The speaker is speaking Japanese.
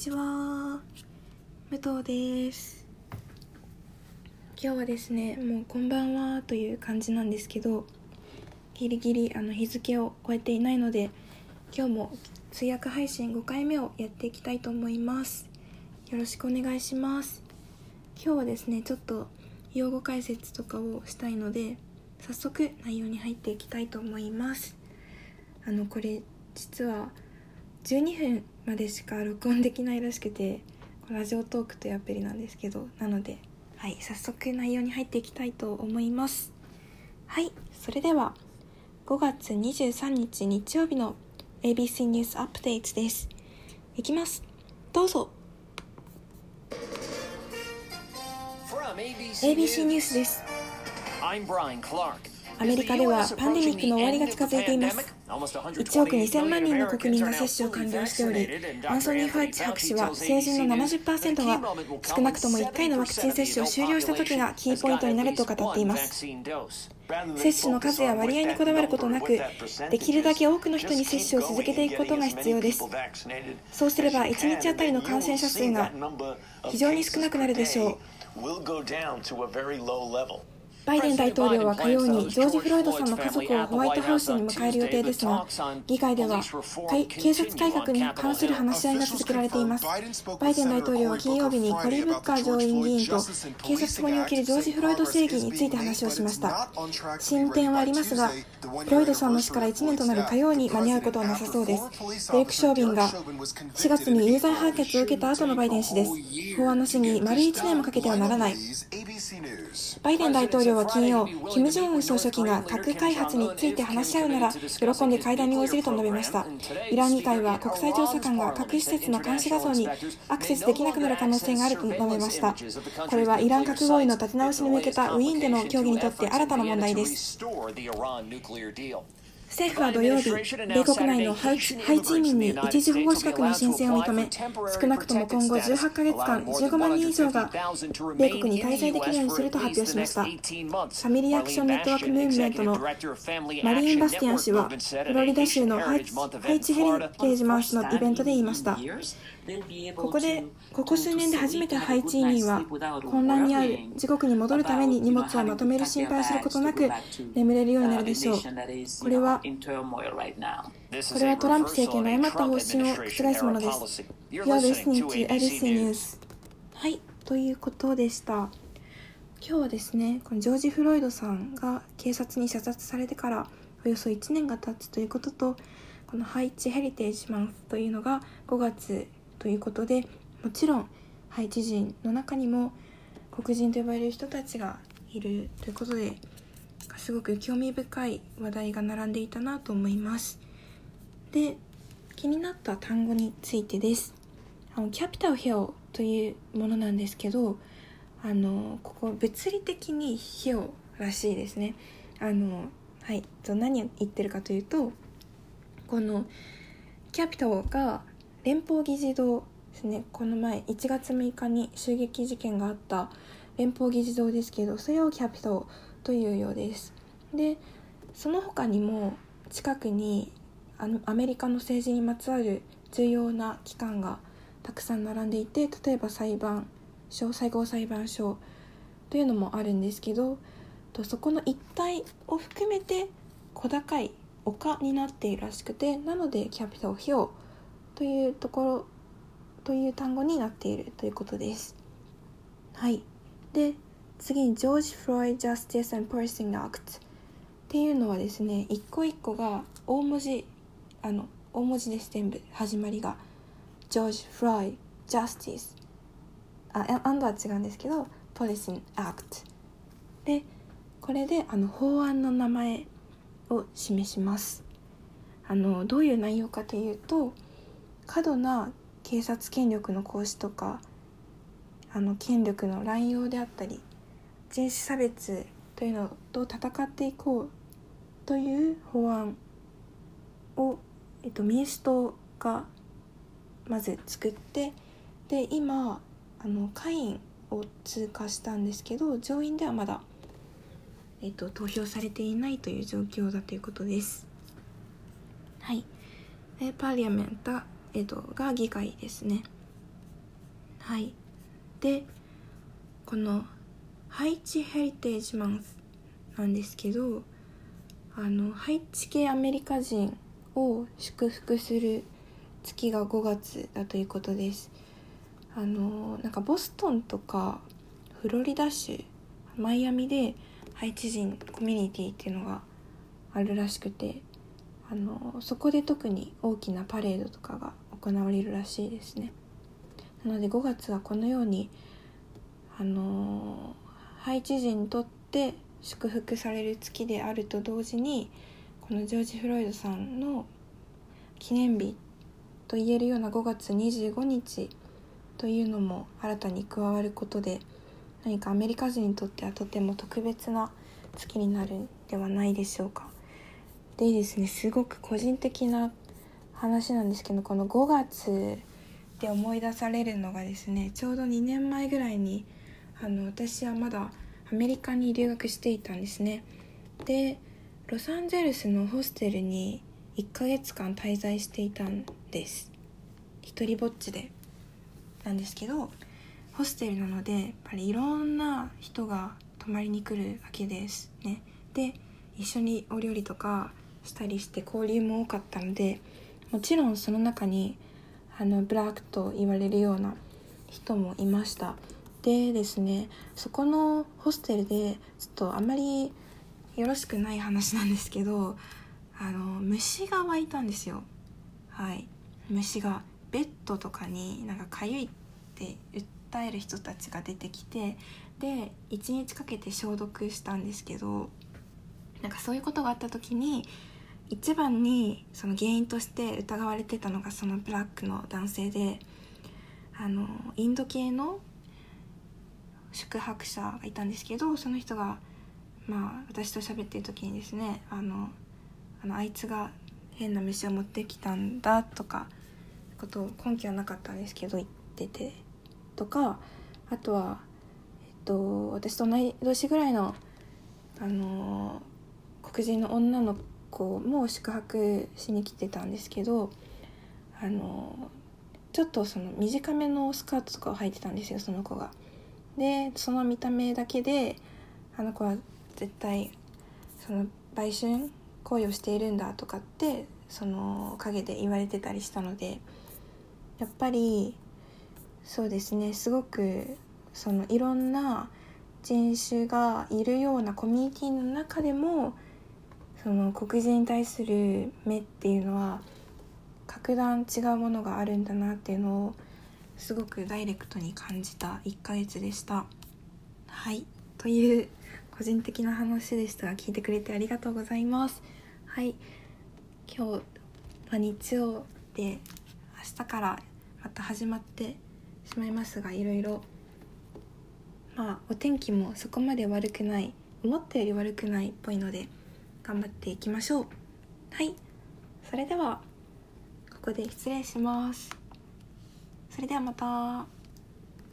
ちは。武藤です。今日はですねもうこんばんはという感じなんですけどギリギリあの日付を超えていないので今日も通訳配信5回目をやっていきたいと思います。よろしくお願いします。今日はですねちょっと用語解説とかをしたいので早速内容に入っていきたいと思います。あのこれ実は12分までしか録音できないらしくてラジオトークというアプリなんですけどなのではい早速内容に入っていきたいと思います。はいそれでは5月23日日曜日の ABC ニュースアップデートです。いきます。どうぞ。ABC ニュースですアメリカではパンデミックの終わりが近づいています。1億2000万人の国民が接種を完了しておりアンソニー・ファイチ博士は成人の70%が少なくとも1回のワクチン接種を終了した時がキーポイントになると語っています。接種の数や割合にこだわることなくできるだけ多くの人に接種を続けていくことが必要です。そうすれば1日あたりの感染者数が非常に少なくなるでしょう。バイデン大統領は火曜にジョージ・フロイドさんの家族をホワイトハウスに迎える予定ですが、議会では警察改革に関する話し合いが続けられています。バイデン大統領は金曜日にコリー・ブッカー上院議員と警察法におけるジョージ・フロイド正義について話をしました。進展はありますが、フロイドさんの死から1年となる火曜に間に合うことはなさそうです。デイク・ショービンが4月に有罪判決を受けた後のバイデン氏です。法案の審議、丸1年もかけてはならない。バイデン大統領は金曜、金正恩総書記が核開発について話し合うなら、喜んで会談に応じると述べました。イラン議会は国際調査官が核施設の監視画像にアクセスできなくなる可能性があると述べました。これはイラン核合意の立て直しに向けたウィーンでの協議にとって新たな問題です。政府は土曜日、米国内のハイチ移民に一時保護資格の申請を認め、少なくとも今後18ヶ月間、15万人以上が米国に滞在できるようにすると発表しました。ファミリーアクションネットワークムーブメントのマリーン・バスティアン氏は、フロリダ州のハイチヘリテージマウスのイベントで言いました。ここで、ここ数年で初めてハイチ移民は混乱にある自国に戻るために荷物をまとめる心配をすることなく眠れるようになるでしょう。これは、これはトランプ政権の誤った方針を覆すものです。You are listening to ABC News. はい、ということでした。今日はですね、このジョージ・フロイドさんが警察に射殺されてからおよそ1年が経つということと、このハイチヘリテージマンスというのが5月ということでもちろんハイチ人の中にも黒人と呼ばれる人たちがいるということですごく興味深い話題が並んでいたなと思います。で気になった単語についてです。あのキャピタルヒョウというものなんですけどあのここ物理的にヒョウらしいですね。あのはい何を言ってるかというとこのキャピタルが連邦議事堂ですね。この前1月6日に襲撃事件があった連邦議事堂ですけどそれをキャピトというようです。でその他にも近くにあのアメリカの政治にまつわる重要な機関がたくさん並んでいて例えば裁判所最高裁判所というのもあるんですけどとそこの一帯を含めて小高い丘になっているらしくてなのでキャピタルヒョウというところという単語になっているということです。はい。で、次に George Floyd Justice in Policing Act っていうのはですね、一個一個が大文字、あの、大文字です、全部、始まりが。 George Floyd Justice。あ、 and は違うんですけど、 Policing Act。で、これであの法案の名前を示します。あのどういう内容かというと過度な警察権力の行使とかあの権力の乱用であったり人種差別というのと戦っていこうという法案を、えっと、民主党がまず作ってで今あの下院を通過したんですけど上院ではまだ、えっと、投票されていないという状況だということです。はい、パーリアメントえっと、が議会ですね。はいでこのハイチヘリテージマンスなんですけどあのハイチ系アメリカ人を祝福する月が5月だということですあのなんかボストンとかフロリダ州マイアミでハイチ人コミュニティっていうのがあるらしくてあのそこで特に大きなパレードとかが行われるらしいですねなので5月はこのようにあのハイチ人にとって祝福される月であると同時にこのジョージ・フロイドさんの記念日と言えるような5月25日というのも新たに加わることで何かアメリカ人にとってはとても特別な月になるんではないでしょうか。でですね。すごく個人的な話なんですけどこの5月で思い出されるのがですねちょうど2年前ぐらいにあの私はまだアメリカに留学していたんですね。でロサンゼルスのホステルに1ヶ月間滞在していたんです。一人ぼっちでなんですけどホステルなのでやっぱりいろんな人が泊まりに来るわけですね。で一緒にお料理とかしたりして交流も多かったのでもちろんその中にあのブラックと言われるような人もいました。でですねそこのホステルでちょっとあまりよろしくない話なんですけどあの虫が湧いたんですよ。はい。虫がベッドとかになんかかゆいって訴える人たちが出てきてで1日かけて消毒したんですけどなんかそういうことがあった時に一番にその原因として疑われてたのがそのブラックの男性であのインド系の宿泊者がいたんですけどその人がまあ私と喋ってる時にですねあのあのあいつが変な飯を持ってきたんだとかことを根拠はなかったんですけど言っててとかあとは、えっと、私と同い年ぐらいのあの黒人の女の子も宿泊しに来てたんですけどあのちょっとその短めのスカートとかを履いてたんですよその子が。でその見た目だけであの子は絶対その売春行為をしているんだとかってその陰で言われてたりしたのでやっぱりそうですねすごくそのいろんな人種がいるようなコミュニティの中でもその黒人に対する目っていうのは格段違うものがあるんだなっていうのをすごくダイレクトに感じた1ヶ月でした。はい。という個人的な話でした。が聞いてくれてありがとうございます。はい。今日は日曜で明日からまた始まってしまいますがいろいろ。まあお天気もそこまで悪くない思ったより悪くないっぽいので頑張っていきましょう。はい。それではここで失礼します。それではまた。